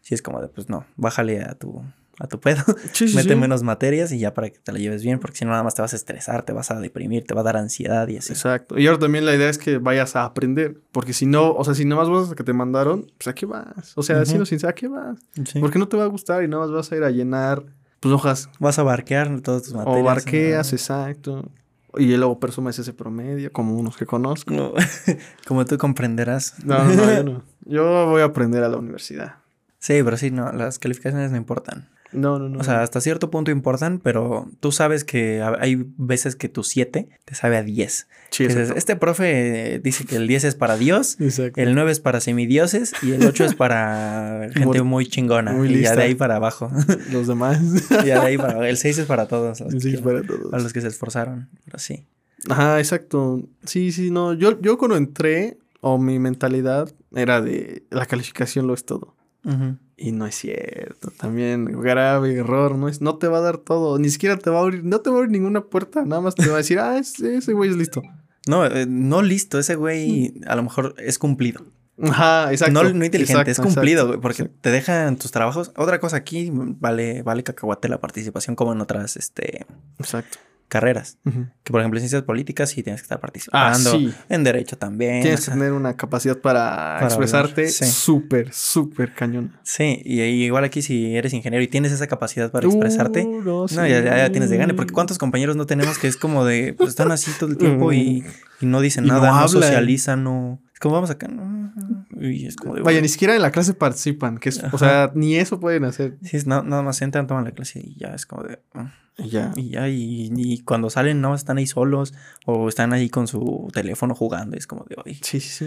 Si es como de, pues no, bájale a tu, a tu pedo, [LAUGHS] Sí, sí, mete sí. menos materias y ya para que te la lleves bien, porque si no nada más te vas a estresar, te vas a deprimir, te va a dar ansiedad y así. Exacto. Y ahora también la idea es que vayas a aprender. Porque si no, o sea, si nomás vas a que te mandaron, pues ¿a qué vas? O sea, Ujú. siendo sincero, ¿a qué vas? Porque no te va a gustar y nada más vas a ir a llenar pues hojas. Vas a barquear todas tus materias. o barqueas, ¿no? exacto. Y luego presumes ese promedio, como unos que conozco. No, [LAUGHS] Como tú comprenderás. No, no, no, yo no. [LAUGHS] Yo voy a aprender a la universidad. Sí, pero sí, no, las calificaciones no importan. No, no, no. O sea, hasta cierto punto importan, pero tú sabes que ha- hay veces que tu 7 te sabe a 10. sí, este profe dice que el 10 es para Dios, Exacto. el 9 es para semidioses y el 8 es para [LAUGHS] gente Muy- chingona. muy y ya de ahí para abajo. [LAUGHS] Los demás. y ya de ahí para abajo. El 6 es para todos. Sí, quieran, para todos. para los que se esforzaron. Pero sí. Ajá, exacto. Sí, sí, no. Yo, yo cuando entré, o mi mentalidad era de la calificación lo es todo. Ujú. Y no es cierto. También, grave error. No, es, no te va a dar todo. Ni siquiera te va a abrir. No te va a abrir ninguna puerta. Nada más te va a decir, [LAUGHS] ah, ese, ese güey es listo. No, eh, no listo. Ese güey a lo mejor es cumplido. Ajá, exacto. No, no inteligente, es cumplido, güey, porque exacto. te dejan tus trabajos. Otra cosa aquí, vale, vale cacahuate la participación como en otras este, Exacto. Carreras. Que por ejemplo en ciencias políticas sí tienes que estar Ah, participando. sí. En derecho también. Tienes o que tener una capacidad para, Para expresarte sí. súper, súper cañona. Sí, y, y igual aquí si eres ingeniero y tienes esa capacidad para expresarte. Uh, no, No, ya, tienes de gane, porque. ¿cuántos compañeros no tenemos que es como de, pues están así todo el tiempo y, [LAUGHS] y no dicen Y no nada, no, hablan. socializan, no... Es como vamos acá, no, y es como de... Vaya, ni siquiera en la clase participan, que es, o sea, ni eso pueden hacer. Sí, es na- nada más entran, toman la clase y ya es como de... ah. Y ya. Y ya, y, y cuando salen, no, están ahí solos o están ahí con su teléfono jugando. Es como de, oye, Sí, sí.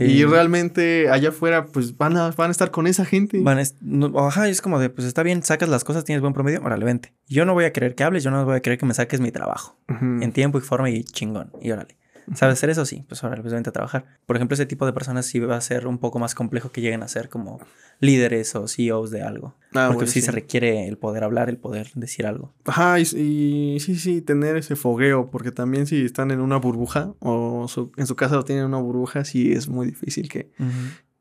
Y realmente allá afuera, pues van a, van a estar con esa gente. van, es, no, ajá, es como de, pues está bien, sacas las cosas, tienes buen promedio, órale, vente. Yo no voy a querer que hables, yo no voy a querer que me saques mi trabajo en tiempo y forma y chingón, y órale. ¿Sabes hacer eso? Sí, pues órale, pues vente a trabajar. Por ejemplo, ese tipo de personas sí va a ser un poco más complejo que lleguen a ser como líderes o CEOs de algo. Ah, porque bueno, sí, sí. se requiere el poder hablar, el poder decir algo. Ajá, y, y sí, sí, tener ese fogueo, porque también si están en una burbuja o su- en su casa lo tienen en una burbuja, sí es muy difícil que...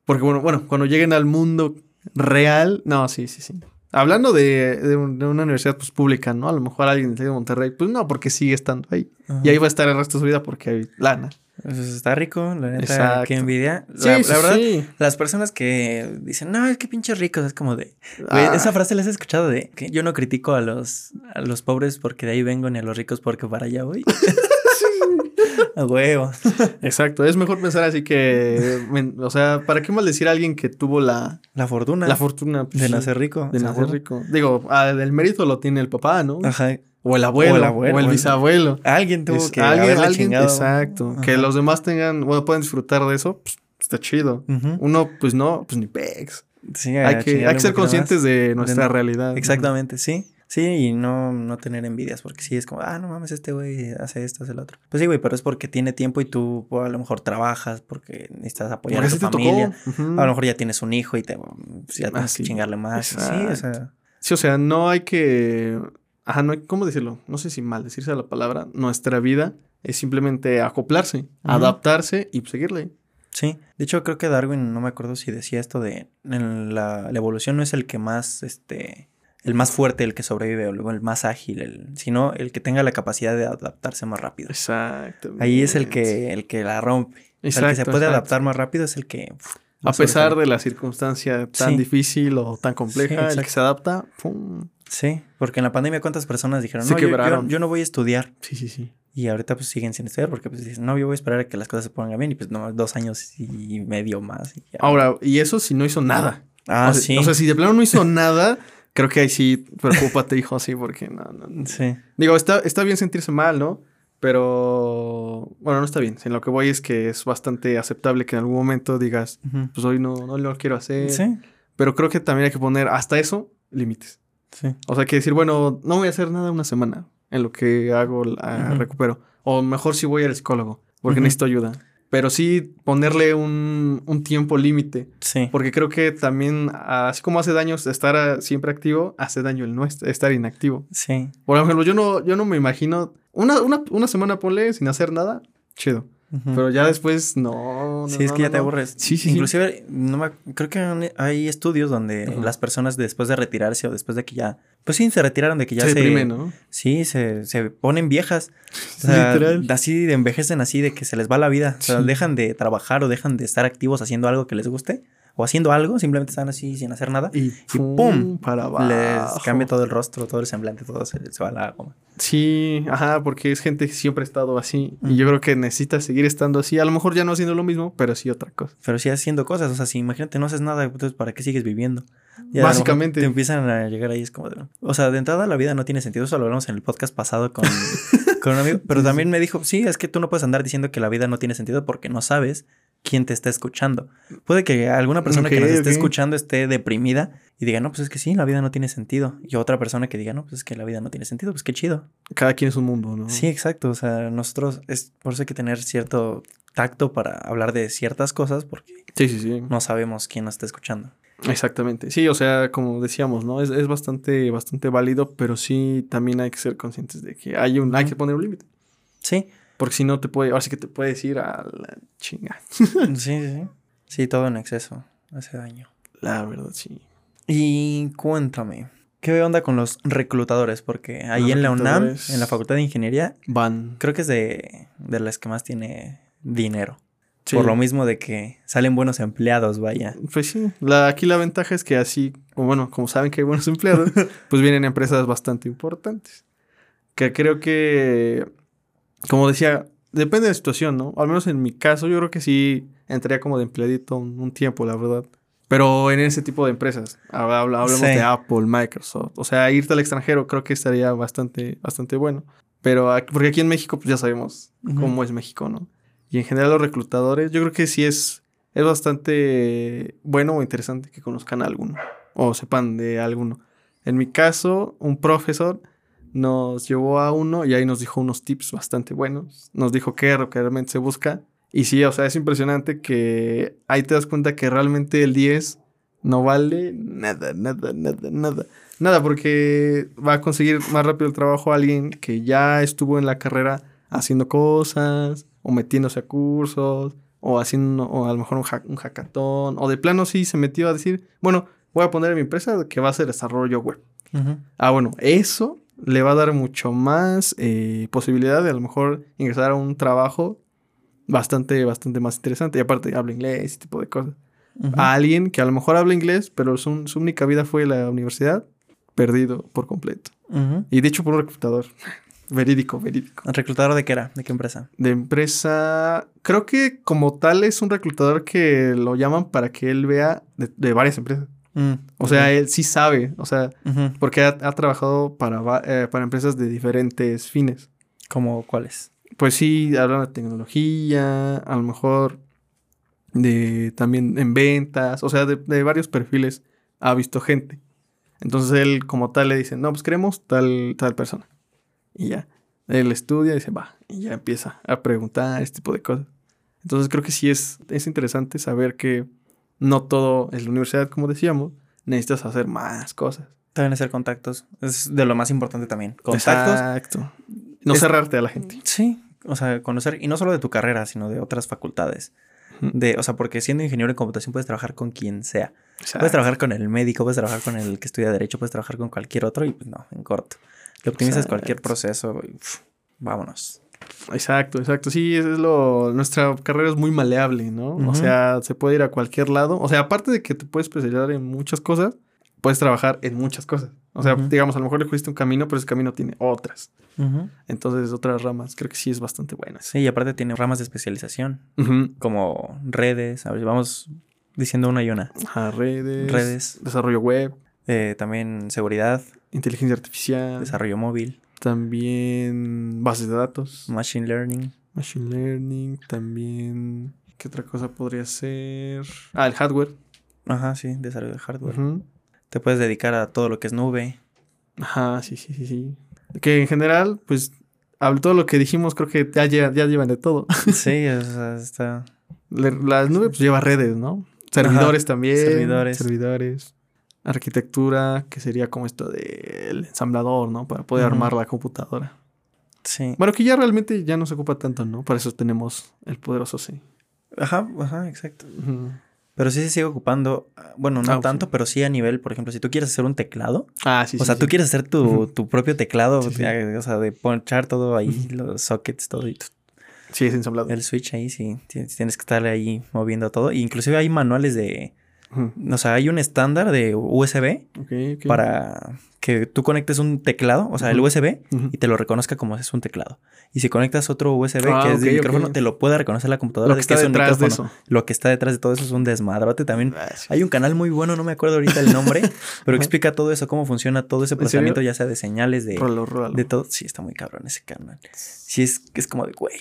Porque bueno, bueno, cuando lleguen al mundo real, no, sí, sí, sí. Hablando de, de un- de una universidad pues, pública, ¿no? A lo mejor alguien de Monterrey, pues no, porque sigue estando ahí. Ajá. Y ahí va a estar el resto de su vida porque hay lana. Pues está rico, la neta, Exacto. qué envidia. La, sí, la verdad, sí. las personas que dicen, no, es que pinches ricos, es como de. Güey, Ah. esa frase la has escuchado de que yo no critico a los, a los pobres porque de ahí vengo ni a los ricos porque para allá voy. [LAUGHS] [LAUGHS] a huevo. [LAUGHS] Exacto, es mejor pensar así que, o sea, ¿para qué maldecir a alguien que tuvo la, La fortuna la fortuna pues, de nacer rico. de nacer rico? Digo, ah, el mérito lo tiene el papá, ¿no? Ajá. O el abuelo, O el el, abuelo, o el- bisabuelo. Alguien tuvo Es- que alguien, alguien- chingado. exacto. Que los demás tengan, bueno, pueden disfrutar de eso, pues, está chido. Uno, pues no, pues ni pex. Sí, Hay que, hay que ser más. conscientes de nuestra realidad. ¿no? Exactamente, sí. Sí, y no, no tener envidias, porque sí es como, ah, no mames, este güey hace esto, hace el otro. Pues sí, güey, pero es porque tiene tiempo y tú pues, a lo mejor trabajas porque necesitas apoyar Porque a tu familia. A lo mejor ya tienes un hijo y te pues, ya tienes que chingarle más. Sí, o sea. Sí, o sea, no hay que. Ajá, no hay. ¿Cómo decirlo? No sé si mal decirse la palabra. Nuestra vida es simplemente acoplarse, adaptarse y seguirle. Sí. De hecho, creo que Darwin, no me acuerdo si decía esto de en la, la evolución no es el que más, este, el más fuerte, el que sobrevive, o luego el más ágil, el, sino el que tenga la capacidad de adaptarse más rápido. Exacto. Ahí es el que, el que la rompe. El que se puede exacto. adaptar más rápido es el que. A pesar sobresale. de la circunstancia tan Sí. difícil o tan Sí, compleja, el que se adapta, ¡pum! Sí, porque en la pandemia, ¿cuántas personas dijeron? Se no, yo- yo, quebraron. yo no voy a estudiar. Sí, sí, sí. Y ahorita pues siguen sin estudiar porque pues dicen, no, yo voy a esperar a que las cosas se pongan bien y pues no, dos años y medio más. y. Ahora, y eso si no hizo nada. ah, o sea, sí. O sea, si de plano no hizo [LAUGHS] nada, creo que ahí sí, preocúpate, hijo, así, porque no, no. no. sí. Digo, está, está bien sentirse mal, ¿no? Pero, bueno, no está bien. En lo que voy es que es bastante aceptable que en algún momento digas, pues hoy no, no lo quiero hacer. Sí, Pero creo que también hay que poner hasta eso límites. sí. O sea, que decir, bueno, no voy a hacer nada una semana. en lo que hago, la recupero. O mejor si voy al psicólogo, porque necesito ayuda. Pero sí ponerle un, un tiempo límite. Sí. Porque creo que también, así como hace daño estar ah, siempre activo, hace daño el no est- estar inactivo. Sí. Por ejemplo, yo no, yo no me imagino una, una, una semana ponle sin hacer nada, chido. Pero ya después, no. no, Sí, es no, que ya no, te aburres. Sí, sí, sí. Inclusive, no me- creo que hay estudios donde las personas después de retirarse o después de que ya... Pues sí, se retiraron de que ya se se... deprime, ¿no? Sí, se, se ponen viejas. O sea, Literal. así de envejecen así de que se les va la vida. O sea, Sí. dejan de trabajar o dejan de estar activos haciendo algo que les guste. O haciendo algo, simplemente están así sin hacer nada. Y, ¡pum! pum, para abajo. Les cambia todo el rostro, todo el semblante, todo se, se va a la goma. Sí, ajá, porque es gente que siempre ha estado así. Y yo creo que necesita seguir estando así. A lo mejor ya no haciendo lo mismo, pero sí otra cosa. Pero sí haciendo cosas. O sea, si imagínate, no haces nada, entonces ¿para qué sigues viviendo? Ya, Básicamente. Te empiezan a llegar ahí, es como de... O sea, de entrada la vida no tiene sentido. Eso lo hablamos en el podcast pasado con, [LAUGHS] con un amigo. Pero también me dijo, sí, es que tú no puedes andar diciendo que la vida no tiene sentido porque no sabes quién te está escuchando. Puede que alguna persona que nos esté escuchando esté deprimida y diga, no, pues es que sí, la vida no tiene sentido. Y otra persona que diga, no, pues es que la vida no tiene sentido, pues qué chido. Cada quien es un mundo, ¿no? Sí, exacto. O sea, nosotros, es por eso hay que tener cierto tacto para hablar de ciertas cosas porque Sí, sí, sí. no sabemos quién nos está escuchando. Exactamente. Sí, o sea, como decíamos, ¿no? Es, es bastante, bastante válido, pero sí también hay que ser conscientes de que hay un, hay que poner un límite. Sí, Porque si no te puede, ahora sí que te puedes ir a la chinga. [LAUGHS] sí, sí, sí. Sí, todo en exceso hace daño. La verdad, sí. Y cuéntame, ¿qué onda con los reclutadores? Porque ahí en la UNAM, en la Facultad de Ingeniería, Van. creo que es de, de las que más tiene dinero. Sí. Por lo mismo de que salen buenos empleados, vaya. Pues sí, la, aquí la ventaja es que así, o bueno, como saben que hay buenos empleados, [LAUGHS] pues vienen empresas bastante importantes. Que creo que, como decía, depende de la situación, ¿no? Al menos en mi caso, yo creo que sí entraría como de empleadito un, un tiempo, la verdad. Pero en ese tipo de empresas, habla- habla- hablamos Sí. de Apple, Microsoft, o sea, irte al extranjero creo que estaría bastante, bastante bueno. Pero aquí- porque aquí en México, pues ya sabemos cómo es México, ¿no? Y en general los reclutadores, yo creo que sí es, es bastante bueno o interesante que conozcan a alguno o sepan de alguno. En mi caso, un profesor nos llevó a uno y ahí nos dijo unos tips bastante buenos. Nos dijo qué es lo que realmente se busca. Y sí, o sea, es impresionante que ahí te das cuenta que realmente el 10 no vale nada, nada, nada, nada. Nada, porque va a conseguir más rápido el trabajo alguien que ya estuvo en la carrera haciendo cosas, o metiéndose a cursos, o haciendo, o a lo mejor un, hack- un hackathon, o de plano sí se metió a decir, bueno, voy a poner en mi empresa que va a ser desarrollo web. Ujú. Ah, bueno, eso le va a dar mucho más eh, posibilidad de a lo mejor ingresar a un trabajo bastante, bastante más interesante. Y aparte habla inglés, ese tipo de cosas. A alguien que a lo mejor habla inglés, pero su, su única vida fue la universidad, perdido por completo. Y dicho por un reclutador. [LAUGHS] Verídico, verídico. ¿Reclutador de qué era? ¿De qué empresa? De empresa, creo que como tal es un reclutador que lo llaman para que él vea de, de varias empresas. Mm, O sea, él sí sabe, o sea, porque ha, ha trabajado para, eh, para empresas de diferentes fines. ¿Cómo cuáles? Pues sí, hablan de tecnología, a lo mejor de también en ventas, o sea, de, de varios perfiles ha visto gente. Entonces él como tal le dice, no, pues queremos tal, tal persona. Y ya, él estudia y dice, va, y ya empieza a preguntar este tipo de cosas. Entonces creo que sí es, es interesante saber que no todo en la universidad, como decíamos, necesitas hacer más cosas. Deben ser contactos. Es de lo más importante también. Contactos. Exacto. No Es- cerrarte a la gente. Sí. O sea, conocer, y no solo de tu carrera, sino de otras facultades. De, o sea, porque siendo ingeniero en computación puedes trabajar con quien sea. Exacto. Puedes trabajar con el médico, puedes trabajar con el que estudia derecho, puedes trabajar con cualquier otro y pues no, en corto. Le optimizas cualquier proceso y vámonos. Exacto, exacto. Sí, es lo. Nuestra carrera es muy maleable, ¿no? O sea, se puede ir a cualquier lado. O sea, aparte de que te puedes especializar en muchas cosas, puedes trabajar en muchas cosas. O sea, digamos, a lo mejor le cogiste un camino, pero ese camino tiene otras. Entonces, otras ramas, creo que sí es bastante buenas. Sí, y aparte tiene ramas de especialización, como redes. A ver, vamos diciendo una y una. Ajá, redes. Redes. Desarrollo web. Eh, también seguridad, Inteligencia artificial. desarrollo móvil, También bases de datos. machine learning. Machine learning. También. ¿Qué otra cosa podría ser? Ah, el hardware. Ajá, sí, desarrollo de hardware. Ujú. Te puedes dedicar a todo lo que es nube. Ajá, sí, sí, sí, sí. Que en general, pues, todo lo que dijimos, creo que ya, lle- ya llevan de todo. [LAUGHS] Sí, o sea, está. Las nubes, pues, lleva redes, ¿no? Servidores también. servidores. Servidores. Arquitectura, que sería como esto del ensamblador, ¿no? Para poder armar la computadora. Sí. Bueno, que ya realmente ya no se ocupa tanto, ¿no? Para eso tenemos el poderoso sí. Ajá, ajá, exacto. Pero sí se sigue ocupando. ah, Bueno, no Ah, tanto, sí. pero sí a nivel, por ejemplo, si tú quieres hacer un teclado. Ah, sí, o sí, sea, sí. tú quieres hacer tu, tu propio teclado. O sea, de ponchar todo ahí, los sockets, todo y Sí, es ensamblado. el switch ahí, sí. ti- Tienes que estar ahí moviendo todo. E inclusive hay manuales de. O sea, hay un estándar de USB para que tú conectes un teclado, o sea, el. USB, y te lo reconozca como es un teclado. Y si conectas otro USB Ah, que es de micrófono, te lo puede reconocer la computadora Lo de que está es detrás de eso. Lo que está detrás de todo eso es un desmadrote también. Hay un canal muy bueno, no me acuerdo ahorita el nombre, [LAUGHS] pero explica todo eso, cómo funciona todo ese procesamiento, ya sea de señales, de, de todo. Sí, está muy cabrón ese canal. Sí, es, es como de, güey,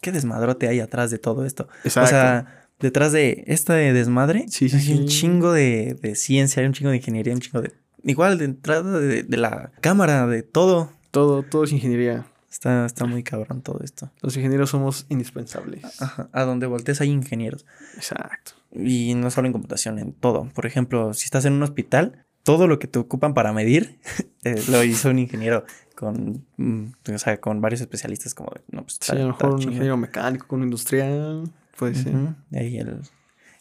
qué desmadrote hay atrás de todo esto. Exacto. O sea, detrás de esta de desmadre, Sí, sí, hay un chingo de, de ciencia, hay un chingo de ingeniería, un chingo de... Igual de entrada de, de la cámara, de todo. todo, todo es ingeniería. Está, está muy cabrón todo esto. Los ingenieros somos indispensables. Ajá. A donde voltees hay ingenieros. Exacto. Y no solo en computación, en todo. Por ejemplo, si estás en un hospital, todo lo que te ocupan para medir [LAUGHS] eh, lo hizo un ingeniero con, mm, o sea, con varios especialistas como, de, no, pues Sí, a lo mejor un ingeniero mecánico con un industrial. Ser. Ujú. Ahí el,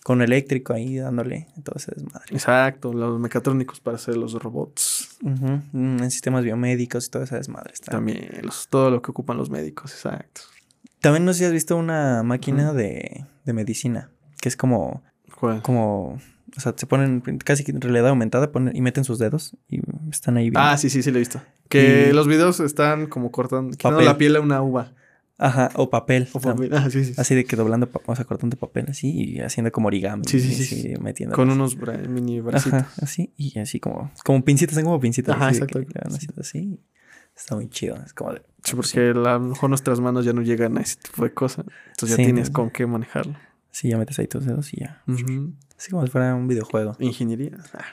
con eléctrico ahí dándole todo ese desmadre. Exacto. Los mecatrónicos para hacer los robots. Mm, En sistemas biomédicos y todo ese desmadre. Está. También los, todo lo que ocupan los médicos. Exacto. También no sé si has visto una máquina de, de medicina, que es como, ¿Cuál? como, o sea, se ponen casi en realidad aumentada ponen, y meten sus dedos y están ahí viendo. Ah, sí, sí, sí, lo he visto. Que Y- los videos están como cortando, quitando la piel a una uva. Ajá, o papel. O papel. Ah, sí, sí. sí. Así de que doblando, o sea, cortando papel así y haciendo como origami. Sí, sí, sí, así metiendo. Con unos bra- mini bracitos. Ajá, así y así como, como pincitas, son como pincitas. Ajá, así exacto. haciendo así. Está muy chido. Es como de. Sí, porque a lo mejor nuestras manos ya no llegan a ese tipo de cosas. Entonces ya tienes no. con qué manejarlo. Sí, ya metes ahí tus dedos y ya. Así como si fuera un videojuego. Ingeniería. Ah.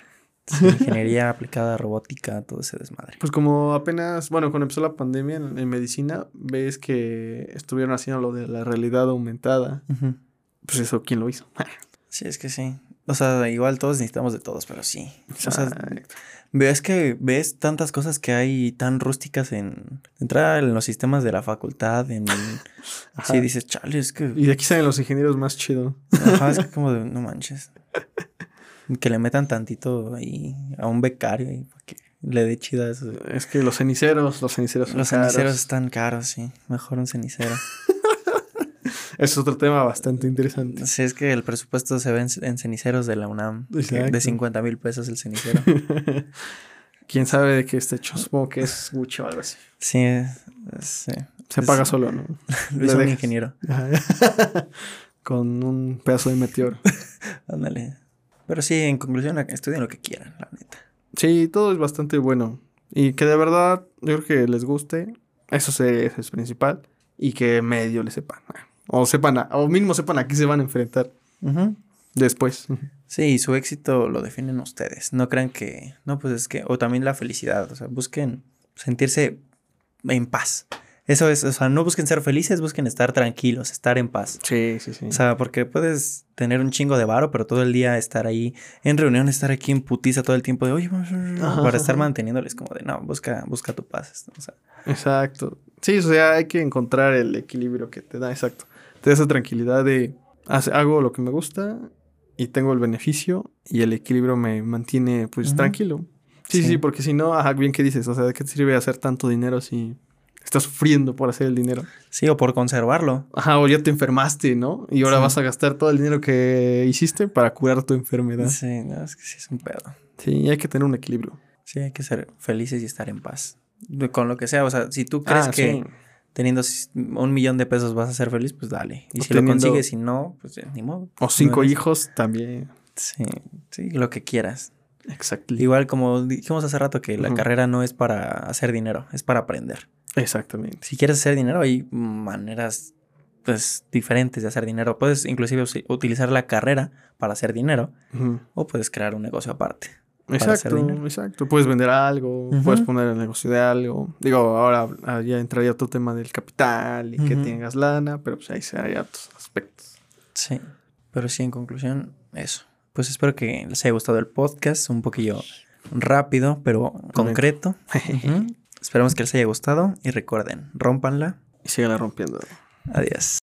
Sí, [LAUGHS] ingeniería aplicada, robótica, todo ese desmadre. Pues como apenas, bueno, cuando empezó la pandemia en, en medicina, ves que estuvieron haciendo lo de la realidad aumentada. Pues eso, ¿quién lo hizo? [LAUGHS] Sí, es que sí. O sea, igual todos necesitamos de todos, pero sí. O sea, ves que ves tantas cosas que hay tan rústicas en entrar en los sistemas de la facultad, en [LAUGHS] sí dices, chale, es que Y de aquí salen los ingenieros más chidos. ajá, es que como de no manches. Que le metan tantito ahí a un becario y para que le dé chida eso. Es que los ceniceros, los ceniceros son Los caros. ceniceros están caros, sí. Mejor un cenicero. [LAUGHS] Es otro tema bastante interesante. Sí, es que el presupuesto se ve en, en ceniceros de la UNAM. Exacto. De 50 mil pesos el cenicero. [LAUGHS] ¿Quién sabe de qué está hecho? Supongo que es mucho o algo así. Sí, es- es- sí. Se Es- paga solo, ¿no? [LAUGHS] Hizo un ingeniero. Con un pedazo de meteoro. Ándale. Pero sí, en conclusión, estudien lo que quieran, la neta. Sí, todo es bastante bueno. Y que de verdad, yo creo que les guste. Eso eso es principal. Y que medio le sepan. O sepan, a- o mínimo sepan a qué se van a enfrentar después. Sí, su éxito lo definen ustedes. No crean que. No, pues es que. O también la felicidad. O sea, busquen sentirse en paz. Eso es. O sea, no busquen ser felices, busquen estar tranquilos, estar en paz. Sí, sí, sí. O sea, porque puedes tener un chingo de varo, pero todo el día estar ahí en reunión, estar aquí en putiza todo el tiempo de, oye, Ajá, para estar ajá. manteniéndoles como de, no, busca, busca tu paz. O sea, Exacto. Sí, o sea, hay que encontrar el equilibrio que te da, exacto. Te da esa tranquilidad de hace- hago lo que me gusta y tengo el beneficio y el equilibrio me mantiene pues tranquilo. Sí, sí, Sí. porque si no, ajá, bien que dices, o sea, ¿de qué te sirve hacer tanto dinero si estás sufriendo por hacer el dinero? sí, o por conservarlo. Ajá, o ya te enfermaste, ¿no? Y ahora Sí. vas a gastar todo el dinero que hiciste para curar tu enfermedad. Sí, no, es que sí es un pedo. Sí, hay que tener un equilibrio. Sí, hay que ser felices y estar en paz. Con lo que sea, o sea, si tú crees Ah, que sí. teniendo un millón de pesos vas a ser feliz, pues dale. Y O si lo consigues, si no, pues ni modo. O cinco No hijos también. Sí, sí, lo que quieras. Exacto. Igual como dijimos hace rato que la carrera no es para hacer dinero, es para aprender. Exactamente. Si quieres hacer dinero, hay maneras pues diferentes de hacer dinero. Puedes inclusive usi- utilizar la carrera para hacer dinero o puedes crear un negocio aparte. Exacto, exacto. Puedes vender algo, puedes poner el negocio de algo. Digo, ahora ah, ya entraría otro tema del capital y que tengas lana, pero pues ahí se haría otros aspectos. Sí, pero sí, en conclusión, eso. Pues espero que les haya gustado el podcast, un poquillo rápido, pero concreto. [LAUGHS] Esperamos que les haya gustado y recuerden, rompanla. Y síguela rompiendo. Adiós.